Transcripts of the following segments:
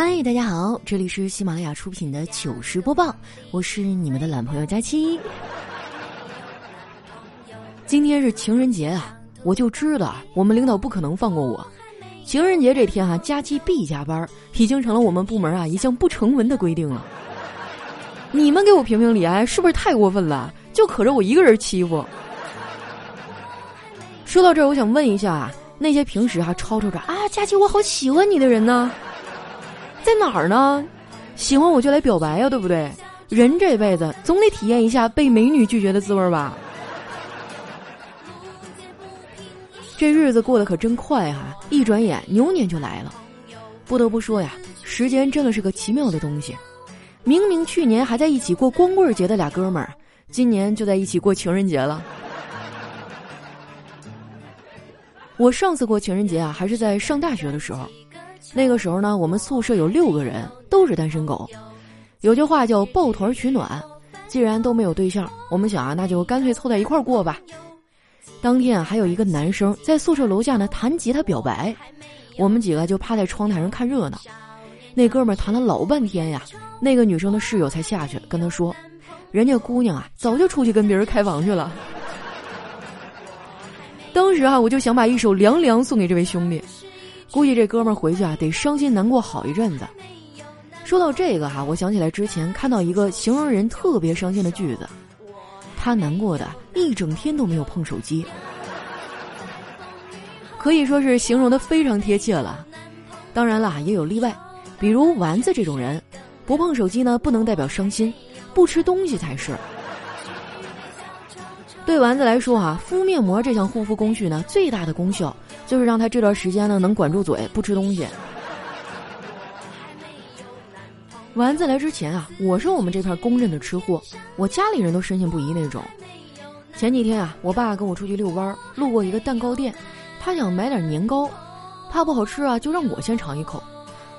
嗨，大家好，这里是喜马拉雅出品的糗事播报，我是你们的懒朋友佳期。今天是情人节啊，我就知道我们领导不可能放过我。情人节这天啊，佳期必加班，已经成了我们部门啊一项不成文的规定了。你们给我评评理啊，是不是太过分了？就可着我一个人欺负。说到这儿，我想问一下啊，那些平时还吵吵着啊，佳期我好喜欢你的人呢，在哪儿呢？喜欢我就来表白呀，对不对？人这辈子总得体验一下被美女拒绝的滋味吧。这日子过得可真快啊！一转眼牛年就来了。不得不说呀，时间真的是个奇妙的东西。明明去年还在一起过光棍节的俩哥们儿，今年就在一起过情人节了。我上次过情人节啊，还是在上大学的时候。那个时候呢，我们宿舍有六个人，都是单身狗。有句话叫“抱团取暖”，既然都没有对象，我们想啊，那就干脆凑在一块儿过吧。当天啊，还有一个男生在宿舍楼下呢弹吉他表白，我们几个就趴在窗台上看热闹。那哥们儿弹了老半天呀，那个女生的室友才下去跟他说：“人家姑娘啊，早就出去跟别人开房去了。”当时啊，我就想把一首《凉凉》送给这位兄弟，估计这哥们儿回去啊得伤心难过好一阵子。说到这个哈，我想起来之前看到一个形容人特别伤心的句子。他难过的一整天都没有碰手机，可以说是形容的非常贴切了。当然啦，也有例外，比如丸子这种人，不碰手机呢不能代表伤心，不吃东西才是。对丸子来说啊，敷面膜这项护肤工序呢，最大的功效就是让他这段时间呢能管住嘴，不吃东西。丸子来之前啊，我是我们这片公认的吃货，我家里人都深信不疑那种。前几天啊，我爸跟我出去遛弯，路过一个蛋糕店，他想买点年糕，怕不好吃啊，就让我先尝一口。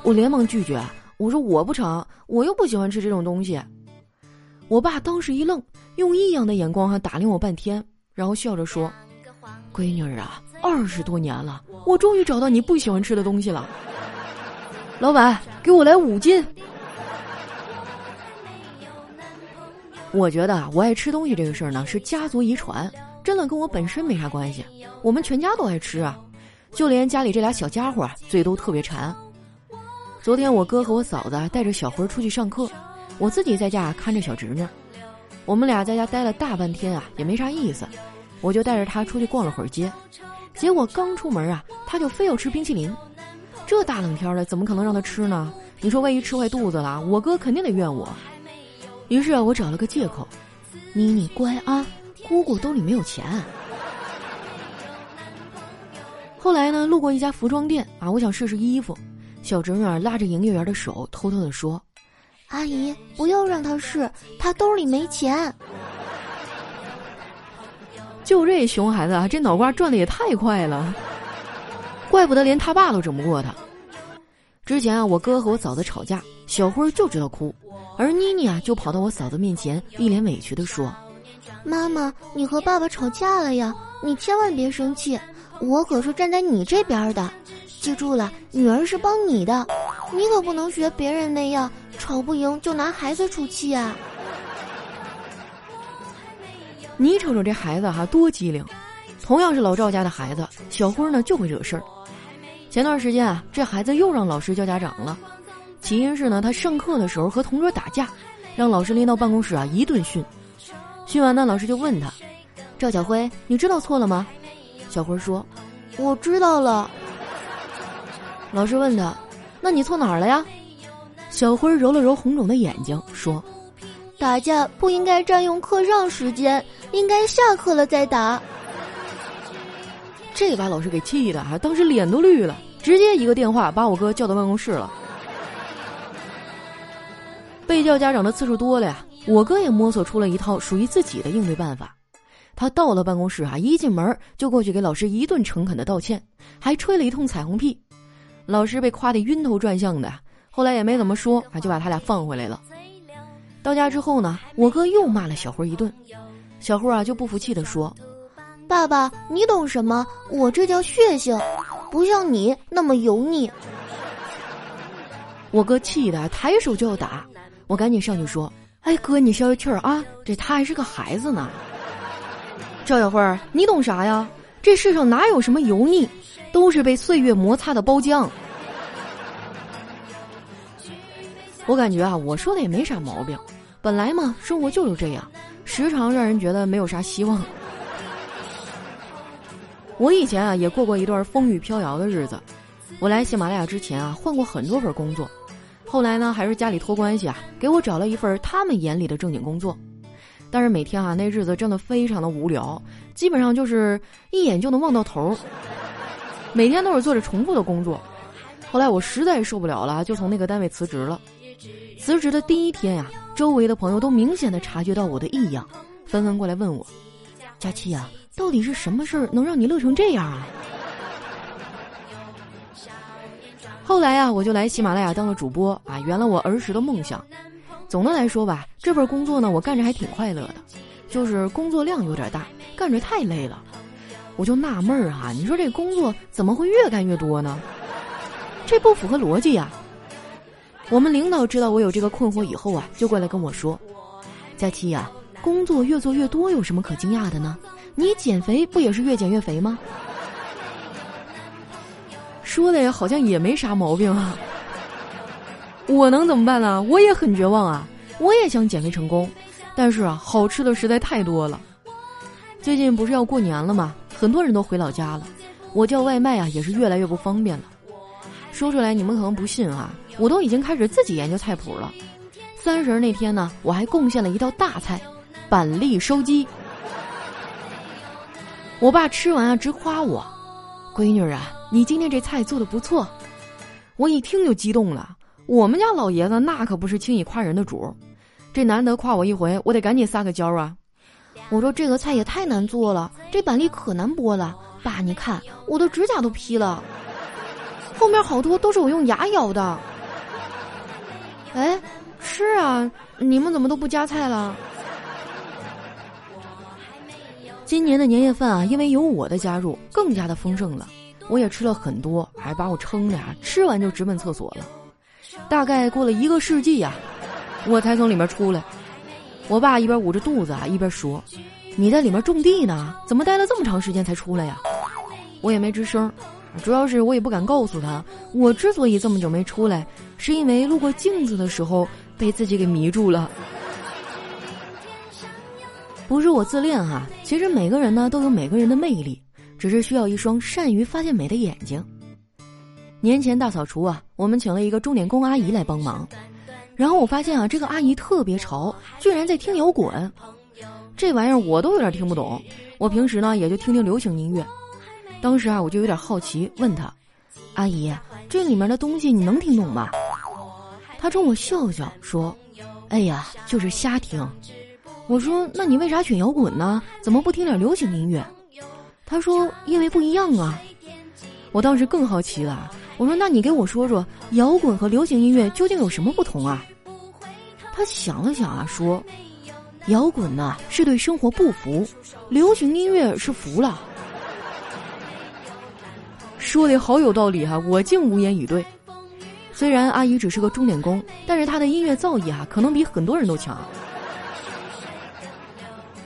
我连忙拒绝，我说我不尝，我又不喜欢吃这种东西。我爸当时一愣，用异样的眼光哈打量我半天，然后笑着说：“闺女儿啊，二十多年了，我终于找到你不喜欢吃的东西了。老板，给我来五斤。”我觉得啊我爱吃东西这个事儿呢，是家族遗传，真的跟我本身没啥关系。我们全家都爱吃啊，就连家里这俩小家伙嘴都特别馋。昨天我哥和我嫂子带着小辉出去上课，我自己在家看着小侄女。我们俩在家待了大半天啊，也没啥意思，我就带着他出去逛了会儿街。结果刚出门啊，他就非要吃冰淇淋。这大冷天的，怎么可能让他吃呢？你说万一吃坏肚子了，我哥肯定得怨我。于是啊，我找了个借口，妮妮乖啊，姑姑兜里没有钱。后来呢，路过一家服装店啊，我想试试衣服，小侄女儿拉着营业员的手，偷偷的说：“阿姨，不要让他试，他兜里没钱。”就这熊孩子啊，这脑瓜转的也太快了，怪不得连他爸都整不过他。之前啊，我哥和我嫂子吵架，小辉就知道哭。而妮妮啊，就跑到我嫂子面前，一脸委屈的说：“妈妈，你和爸爸吵架了呀？你千万别生气，我可是站在你这边的。记住了，女儿是帮你的，你可不能学别人那样，吵不赢就拿孩子出气啊！你瞅瞅这孩子哈，多机灵！同样是老赵家的孩子，小辉呢就会惹事儿。前段时间啊，这孩子又让老师叫家长了。”起因是呢，他上课的时候和同桌打架，让老师拎到办公室啊一顿训。训完呢，老师就问他：“赵小辉，你知道错了吗？”小辉说：“我知道了。”老师问他：“那你错哪儿了呀？”小辉揉了揉红肿的眼睛说：“打架不应该占用课上时间，应该下课了再打。”这把老师给气的啊，当时脸都绿了，直接一个电话把我哥叫到办公室了。被叫家长的次数多了呀，我哥也摸索出了一套属于自己的应对办法。他到了办公室啊，一进门就过去给老师一顿诚恳的道歉，还吹了一通彩虹屁。老师被夸得晕头转向的，后来也没怎么说，啊，就把他俩放回来了。到家之后呢，我哥又骂了小辉一顿，小辉啊就不服气的说：“爸爸，你懂什么？我这叫血性，不像你那么油腻。”我哥气的抬手就要打，我赶紧上去说：“哎哥，你消消气儿啊，这他还是个孩子呢。”赵小慧，你懂啥呀？这世上哪有什么油腻，都是被岁月摩擦的包浆。我感觉啊，我说的也没啥毛病。本来嘛，生活就是这样，时常让人觉得没有啥希望。我以前啊，也过过一段风雨飘摇的日子。我来喜马拉雅之前啊，换过很多份工作，后来呢，还是家里托关系啊，给我找了一份他们眼里的正经工作。但是每天啊，那日子真的非常的无聊，基本上就是一眼就能望到头，每天都是做着重复的工作。后来我实在受不了了，就从那个单位辞职了。辞职的第一天呀，周围的朋友都明显的察觉到我的异样，纷纷过来问我：“佳期呀，到底是什么事儿能让你乐成这样啊？” 后来呀，我就来喜马拉雅当了主播啊，圆了我儿时的梦想。总的来说吧，这份工作呢，我干着还挺快乐的，就是工作量有点大，干着太累了。我就纳闷儿哈，你说这工作怎么会越干越多呢？这不符合逻辑呀。我们领导知道我有这个困惑以后啊，就过来跟我说：“佳琪呀，工作越做越多有什么可惊讶的呢？你减肥不也是越减越肥吗？”说的呀，好像也没啥毛病啊。我能怎么办呢？我也很绝望啊！我也想减肥成功，但是啊，好吃的实在太多了。最近不是要过年了吗？很多人都回老家了，我叫外卖啊，也是越来越不方便了。说出来你们可能不信啊，我都已经开始自己研究菜谱了。三十那天呢，我还贡献了一道大菜——板栗烧鸡。我爸吃完啊，直夸我：“闺女啊。”你今天这菜做的不错，我一听就激动了。我们家老爷子那可不是轻易夸人的主，这难得夸我一回，我得赶紧撒个娇啊！我说这个菜也太难做了，这板栗可难剥了。爸，你看我的指甲都劈了，后面好多都是我用牙咬的。哎，是啊，你们怎么都不夹菜了？今年的年夜饭啊，因为有我的加入，更加的丰盛了。我也吃了很多，还把我撑的呀，吃完就直奔厕所了。大概过了一个世纪呀，我才从里面出来。我爸一边捂着肚子啊，一边说：“你在里面种地呢，怎么待了这么长时间才出来呀？”我也没吱声，主要是我也不敢告诉他，我之所以这么久没出来，是因为路过镜子的时候被自己给迷住了。不是我自恋哈，其实每个人呢都有每个人的魅力。只是需要一双善于发现美的眼睛。年前大扫除啊，我们请了一个钟点工阿姨来帮忙，然后我发现啊，这个阿姨特别潮，居然在听摇滚。这玩意儿我都有点听不懂，我平时呢也就听听流行音乐。当时啊，我就有点好奇，问她：“阿姨，这里面的东西你能听懂吗？”她冲我笑笑说：“哎呀，就是瞎听。”我说：“那你为啥选摇滚呢？怎么不听点流行音乐？”他说：“因为不一样啊。”我当时更好奇了。我说：“那你给我说说，摇滚和流行音乐究竟有什么不同啊？”他想了想啊，说：“摇滚呢是对生活不服，流行音乐是服了。”说的好有道理哈，我竟无言以对。虽然阿姨只是个钟点工，但是她的音乐造诣啊，可能比很多人都强。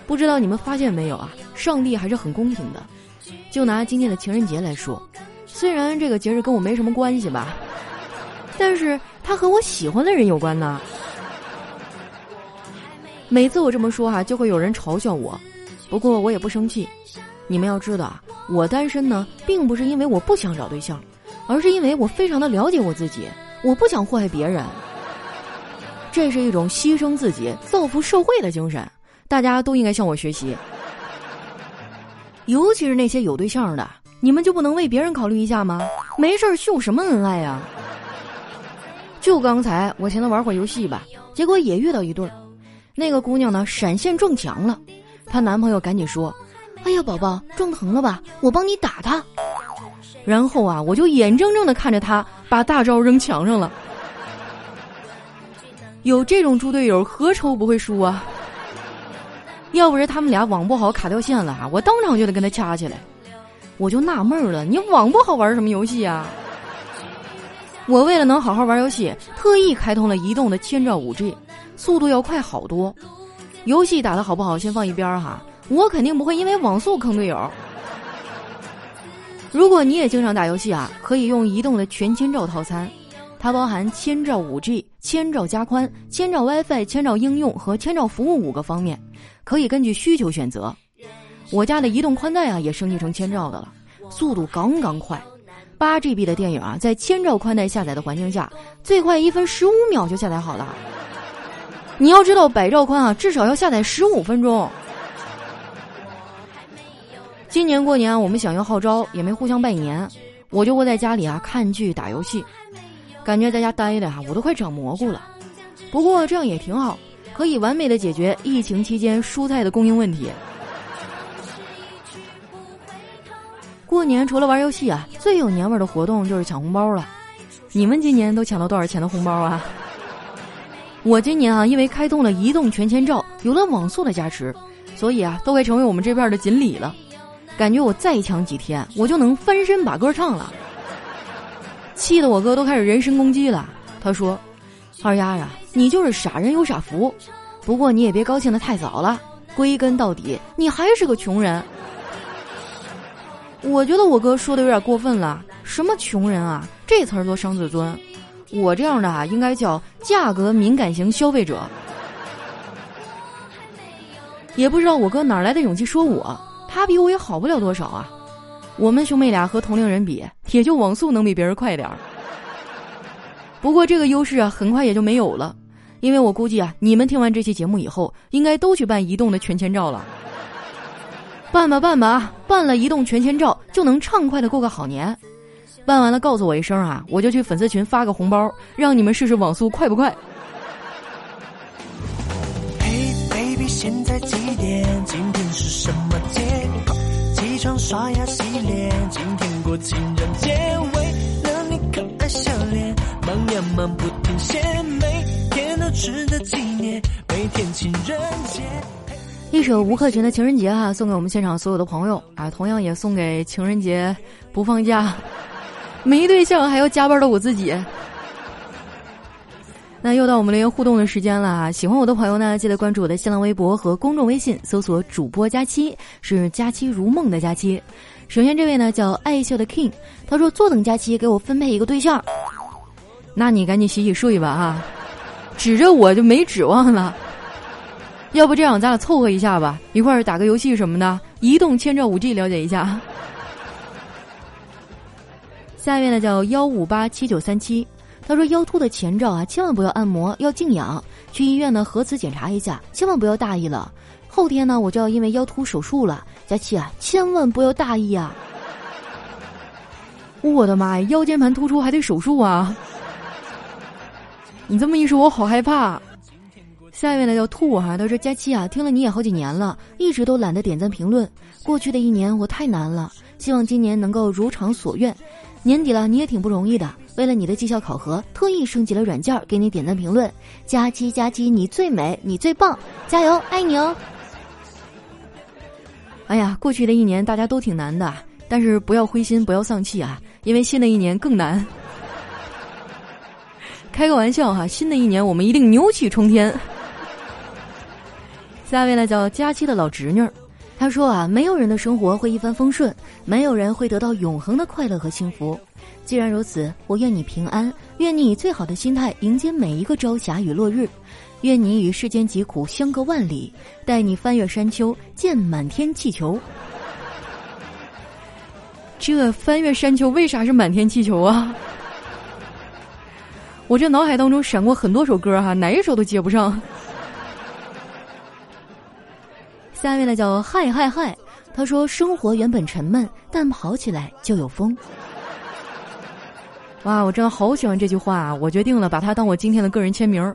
不知道你们发现没有啊？上帝还是很公平的。就拿今天的情人节来说，虽然这个节日跟我没什么关系吧，但是它和我喜欢的人有关呢。每次我这么说哈，就会有人嘲笑我，不过我也不生气。你们要知道啊，我单身呢，并不是因为我不想找对象，而是因为我非常的了解我自己，我不想祸害别人。这是一种牺牲自己、造福社会的精神，大家都应该向我学习。尤其是那些有对象的，你们就不能为别人考虑一下吗？没事儿秀什么恩爱呀？就刚才我寻思玩会儿游戏吧，结果也遇到一对儿。那个姑娘呢，闪现撞墙了，她男朋友赶紧说：“哎呀，宝宝撞疼了吧？我帮你打他。”然后啊，我就眼睁睁的看着他把大招扔墙上了。有这种猪队友，何愁不会输啊？要不是他们俩网不好卡掉线了哈，我当场就得跟他掐起来。我就纳闷了，你网不好玩什么游戏啊？我为了能好好玩游戏，特意开通了移动的千兆五 G，速度要快好多。游戏打的好不好，先放一边儿哈。我肯定不会因为网速坑队友。如果你也经常打游戏啊，可以用移动的全千兆套餐，它包含千兆五 G、千兆加宽、千兆 WiFi、千兆应用和千兆服务五个方面，可以根据需求选择。我家的移动宽带啊，也升级成千兆的了，速度杠杠快。八 GB 的电影啊，在千兆宽带下载的环境下，最快一分十五秒就下载好了。你要知道，百兆宽啊，至少要下载十五分钟。今年过年我们响应号召，也没互相拜年，我就窝在家里啊看剧打游戏，感觉在家待的啊，我都快长蘑菇了。不过这样也挺好，可以完美的解决疫情期间蔬菜的供应问题。过年除了玩游戏啊，最有年味的活动就是抢红包了。你们今年都抢到多少钱的红包啊？我今年啊，因为开通了移动全千兆，有了网速的加持，所以啊，都快成为我们这片的锦鲤了。感觉我再抢几天，我就能翻身把歌唱了。气得我哥都开始人身攻击了。他说：“二丫呀，你就是傻人有傻福，不过你也别高兴的太早了。归根到底，你还是个穷人。”我觉得我哥说的有点过分了。什么穷人啊？这词儿多伤自尊。我这样的啊，应该叫价格敏感型消费者。也不知道我哥哪来的勇气说我。他比我也好不了多少啊！我们兄妹俩和同龄人比，也就网速能比别人快点儿。不过这个优势啊，很快也就没有了，因为我估计啊，你们听完这期节目以后，应该都去办移动的全千兆了。办吧办吧，办了移动全千兆就能畅快的过个好年。办完了告诉我一声啊，我就去粉丝群发个红包，让你们试试网速快不快。Hey baby，现在几点？今天是什么节？起床刷牙洗脸，今天过情人节。为了你可爱笑脸，忙呀忙不停歇，每天都值得纪念。每天情人节。一首吴克群的情人节哈，送给我们现场所有的朋友啊，同样也送给情人节不放假、没对象还要加班的我自己。那又到我们留言互动的时间了啊！喜欢我的朋友呢，记得关注我的新浪微博和公众微信，搜索“主播佳期”，是“佳期如梦”的佳期。首先这位呢叫爱笑的 King，他说：“坐等佳期给我分配一个对象。”那你赶紧洗洗睡吧哈，指着我就没指望了。要不这样，咱俩凑合一下吧，一块儿打个游戏什么的，移动千兆五 G 了解一下。下一位呢叫幺五八七九三七。他说：“腰突的前兆啊，千万不要按摩，要静养。去医院呢核磁检查一下，千万不要大意了。后天呢，我就要因为腰突手术了。佳琪啊，千万不要大意啊！我的妈呀，腰间盘突出还得手术啊！你这么一说，我好害怕。下一位呢叫兔哈，他说：佳期啊，听了你也好几年了，一直都懒得点赞评论。过去的一年我太难了，希望今年能够如偿所愿。年底了，你也挺不容易的。”为了你的绩效考核，特意升级了软件，给你点赞评论。佳期佳期，你最美，你最棒，加油，爱你哦！哎呀，过去的一年大家都挺难的，但是不要灰心，不要丧气啊，因为新的一年更难。开个玩笑哈，新的一年我们一定牛气冲天。下一位呢叫佳期的老侄女，她说啊，没有人的生活会一帆风顺，没有人会得到永恒的快乐和幸福。既然如此，我愿你平安，愿你以最好的心态迎接每一个朝霞与落日，愿你与世间疾苦相隔万里，带你翻越山丘见满天气球。这翻越山丘为啥是满天气球啊？我这脑海当中闪过很多首歌哈，哪一首都接不上。下面呢叫嗨嗨嗨，他说生活原本沉闷，但跑起来就有风。哇，我真的好喜欢这句话啊！我决定了，把它当我今天的个人签名。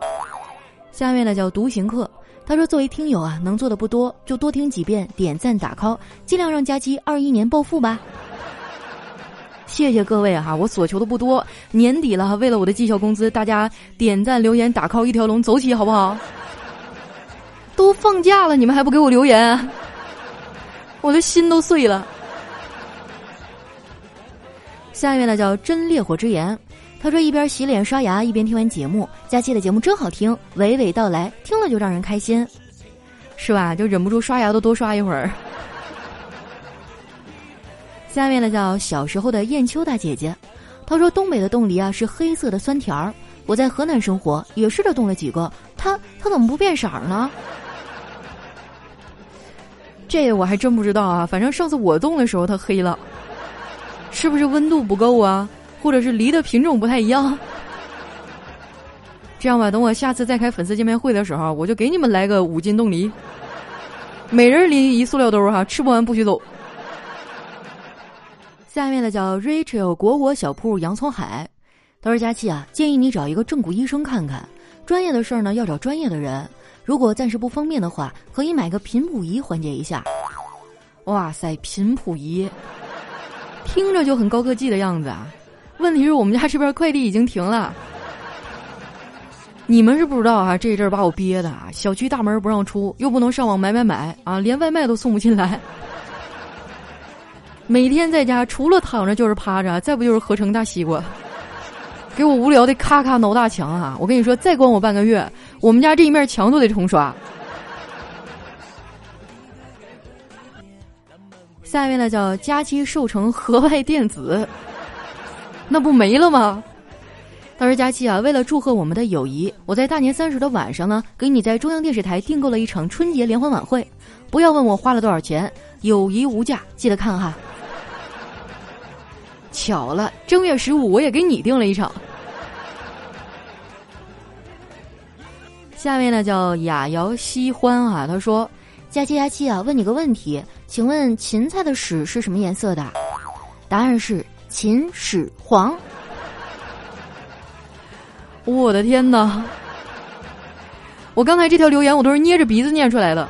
下面呢叫独行客，他说：“作为听友啊，能做的不多，就多听几遍，点赞打 call，尽量让佳期二一年暴富吧。”谢谢各位哈，我所求的不多，年底了，为了我的绩效工资，大家点赞留言打 call 一条龙走起，好不好？都放假了，你们还不给我留言，我的心都碎了。下一位呢叫真烈火之炎，他说一边洗脸刷牙一边听完节目，佳期的节目真好听，娓娓道来，听了就让人开心，是吧？就忍不住刷牙都多刷一会儿。下面呢叫小时候的燕秋大姐姐，她说东北的冻梨啊是黑色的酸甜儿，我在河南生活也试着冻了几个，它它怎么不变色呢？这我还真不知道啊，反正上次我冻的时候它黑了，是不是温度不够啊？或者是梨的品种不太一样？这样吧，等我下次再开粉丝见面会的时候，我就给你们来个五斤冻梨，每人拎一塑料兜哈，吃不完不许走。下面的叫 Rachel 果果小铺洋葱海，他说佳琪啊，建议你找一个正骨医生看看，专业的事儿呢要找专业的人。如果暂时不方便的话，可以买个频谱仪缓解一下。哇塞，频谱仪，听着就很高科技的样子啊！问题是我们家这边快递已经停了。你们是不知道啊，这一阵把我憋的啊，小区大门不让出，又不能上网买买买啊，连外卖都送不进来。每天在家除了躺着就是趴着，再不就是合成大西瓜，给我无聊的咔咔挠大墙啊！我跟你说，再关我半个月。我们家这一面墙都得重刷。下面呢叫佳期瘦成河外电子，那不没了吗？他说：“佳期啊，为了祝贺我们的友谊，我在大年三十的晚上呢，给你在中央电视台订购了一场春节联欢晚会。不要问我花了多少钱，友谊无价，记得看哈。巧了，正月十五我也给你订了一场。”下面呢叫雅瑶西欢啊，他说：“佳期佳期啊，问你个问题，请问芹菜的屎是什么颜色的？答案是秦始皇。”我的天哪！我刚才这条留言我都是捏着鼻子念出来的。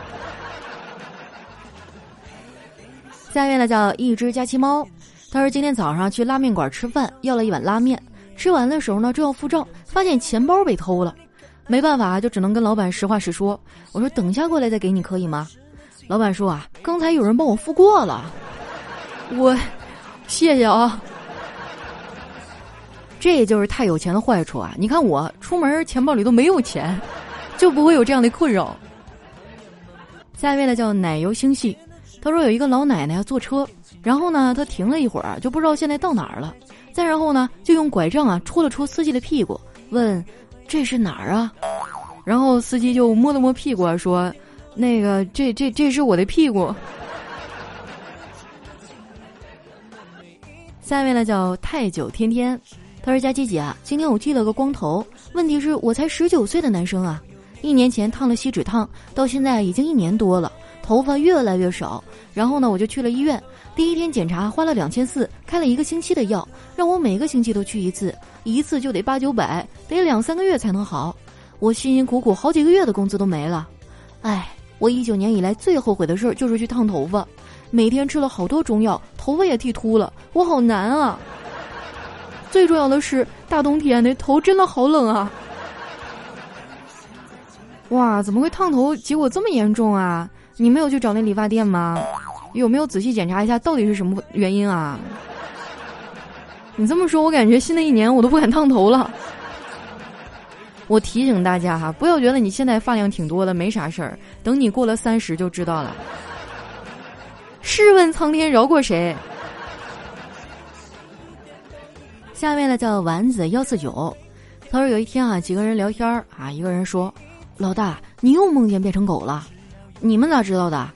下面呢叫一只佳期猫，他说今天早上去拉面馆吃饭，要了一碗拉面，吃完的时候呢正要付账，发现钱包被偷了。没办法，就只能跟老板实话实说。我说等一下过来再给你可以吗？老板说啊，刚才有人帮我付过了。我，谢谢啊。这就是太有钱的坏处啊！你看我出门钱包里都没有钱，就不会有这样的困扰。下一位呢叫奶油星系，他说有一个老奶奶坐车，然后呢他停了一会儿，就不知道现在到哪儿了。再然后呢就用拐杖啊戳了戳司机的屁股，问。这是哪儿啊？然后司机就摸了摸屁股，说：“那个，这这这是我的屁股。”下面呢叫太久天天，他说：“佳琪姐啊，今天我剃了个光头，问题是我才十九岁的男生啊，一年前烫了锡纸烫，到现在已经一年多了，头发越来越少。然后呢，我就去了医院，第一天检查花了两千四，开了一个星期的药，让我每个星期都去一次。”一次就得八九百，得两三个月才能好。我辛辛苦苦好几个月的工资都没了。唉，我一九年以来最后悔的事儿就是去烫头发，每天吃了好多中药，头发也剃秃了，我好难啊。最重要的是，大冬天的头真的好冷啊。哇，怎么会烫头？结果这么严重啊？你没有去找那理发店吗？有没有仔细检查一下到底是什么原因啊？你这么说，我感觉新的一年我都不敢烫头了。我提醒大家哈，不要觉得你现在发量挺多的没啥事儿，等你过了三十就知道了。试问苍天饶过谁？下面呢叫丸子幺四九，他说有一天啊，几个人聊天儿啊，一个人说：“老大，你又梦见变成狗了？你们咋知道的？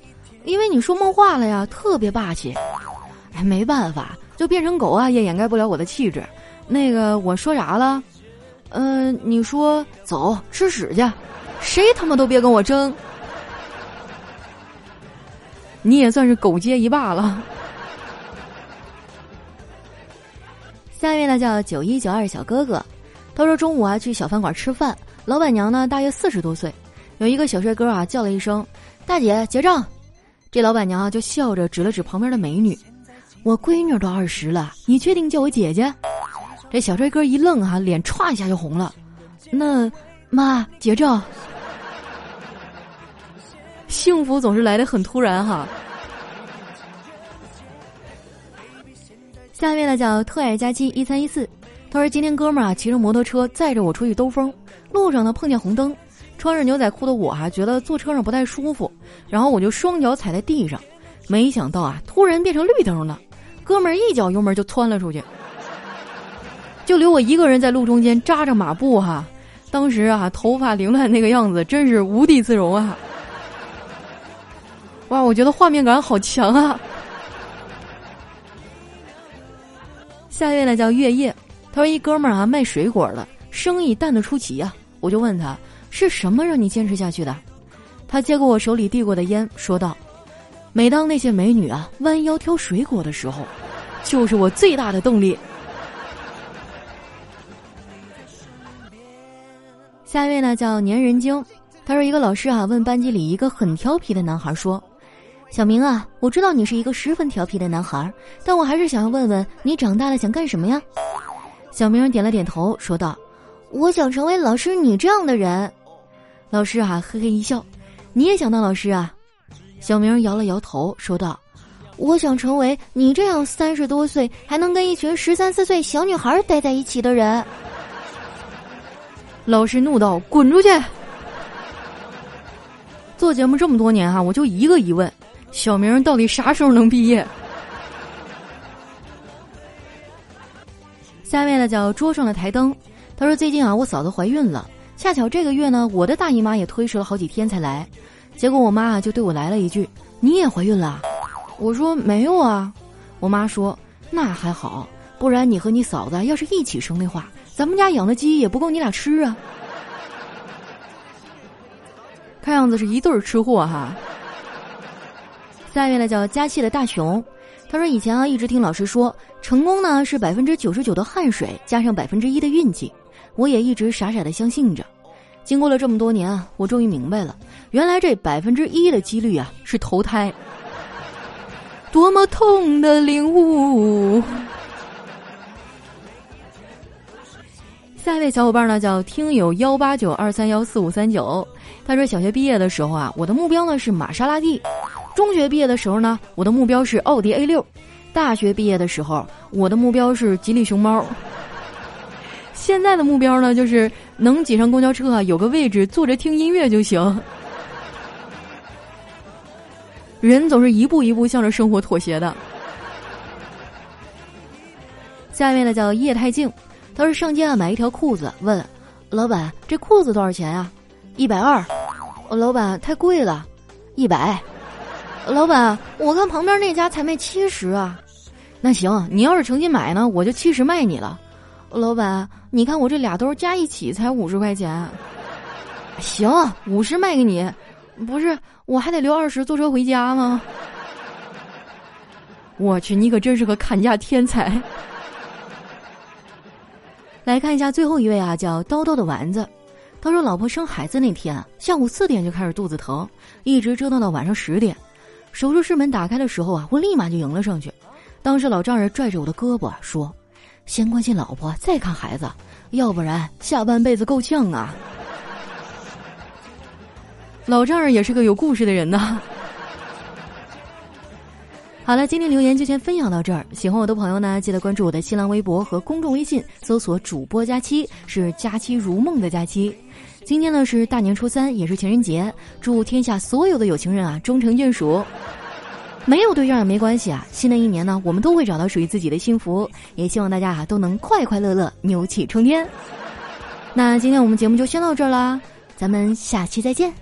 因为你说梦话了呀，特别霸气。哎，没办法。”就变成狗啊，也掩盖不了我的气质。那个我说啥了？嗯，你说走吃屎去，谁他妈都别跟我争。你也算是狗街一霸了。下面呢叫九一九二小哥哥，他说中午啊去小饭馆吃饭，老板娘呢大约四十多岁，有一个小帅哥啊叫了一声“大姐结账”，这老板娘就笑着指了指旁边的美女。我闺女都二十了，你确定叫我姐姐？这小帅哥一愣哈，脸歘一下就红了。那妈结账，幸福总是来的很突然哈。下面呢叫特爱佳期一三一四，他说今天哥们儿啊骑着摩托车载着我出去兜风，路上呢碰见红灯，穿着牛仔裤的我啊觉得坐车上不太舒服，然后我就双脚踩在地上，没想到啊突然变成绿灯了，哥们儿一脚油门就窜了出去，就留我一个人在路中间扎着马步哈，当时啊头发凌乱那个样子真是无地自容啊！哇，我觉得画面感好强啊！下一位呢叫月夜，他说一哥们儿啊卖水果的，生意淡得出奇呀。我就问他是什么让你坚持下去的？他接过我手里递过的烟，说道：“每当那些美女啊弯腰挑水果的时候，就是我最大的动力。”下一位呢叫粘人精，他说一个老师啊问班级里一个很调皮的男孩说。小明啊，我知道你是一个十分调皮的男孩，但我还是想要问问你长大了想干什么呀？小明点了点头，说道：“我想成为老师你这样的人。”老师啊，嘿嘿一笑：“你也想当老师啊？”小明摇了摇头，说道：“我想成为你这样三十多岁还能跟一群十三四岁小女孩待在一起的人。”老师怒道：“滚出去！”做节目这么多年哈，我就一个疑问。小明到底啥时候能毕业？下面呢叫桌上的台灯，他说最近啊我嫂子怀孕了，恰巧这个月呢我的大姨妈也推迟了好几天才来，结果我妈啊就对我来了一句：“你也怀孕了？”我说没有啊，我妈说那还好，不然你和你嫂子要是一起生的话，咱们家养的鸡也不够你俩吃啊。看样子是一对儿吃货哈。下一位呢叫佳气的大熊，他说以前啊一直听老师说，成功呢是百分之九十九的汗水加上百分之一的运气，我也一直傻傻的相信着。经过了这么多年啊，我终于明白了，原来这百分之一的几率啊是投胎。多么痛的领悟！下一位小伙伴呢叫听友幺八九二三幺四五三九，他说小学毕业的时候啊，我的目标呢是玛莎拉蒂。中学毕业的时候呢，我的目标是奥迪 A 六；大学毕业的时候，我的目标是吉利熊猫。现在的目标呢，就是能挤上公交车啊，有个位置坐着听音乐就行。人总是一步一步向着生活妥协的。下一位呢叫叶太静，他说上街啊买一条裤子，问老板这裤子多少钱呀？一百二。老板太贵了，一百。老板，我看旁边那家才卖七十啊，那行，你要是诚心买呢，我就七十卖你了。老板，你看我这俩兜加一起才五十块钱，行，五十卖给你。不是，我还得留二十坐车回家吗？我去，你可真是个砍价天才。来看一下最后一位啊，叫叨叨的丸子，他说老婆生孩子那天，下午四点就开始肚子疼，一直折腾到晚上十点。手术室门打开的时候啊，我立马就迎了上去。当时老丈人拽着我的胳膊说：“先关心老婆，再看孩子，要不然下半辈子够呛啊。”老丈人也是个有故事的人呐。好了，今天留言就先分享到这儿。喜欢我的朋友呢，记得关注我的新浪微博和公众微信，搜索“主播佳期”，是“佳期如梦”的佳期。今天呢是大年初三，也是情人节，祝天下所有的有情人啊终成眷属。没有对象也没关系啊，新的一年呢，我们都会找到属于自己的幸福。也希望大家啊都能快快乐乐，牛气冲天。那今天我们节目就先到这儿啦，咱们下期再见。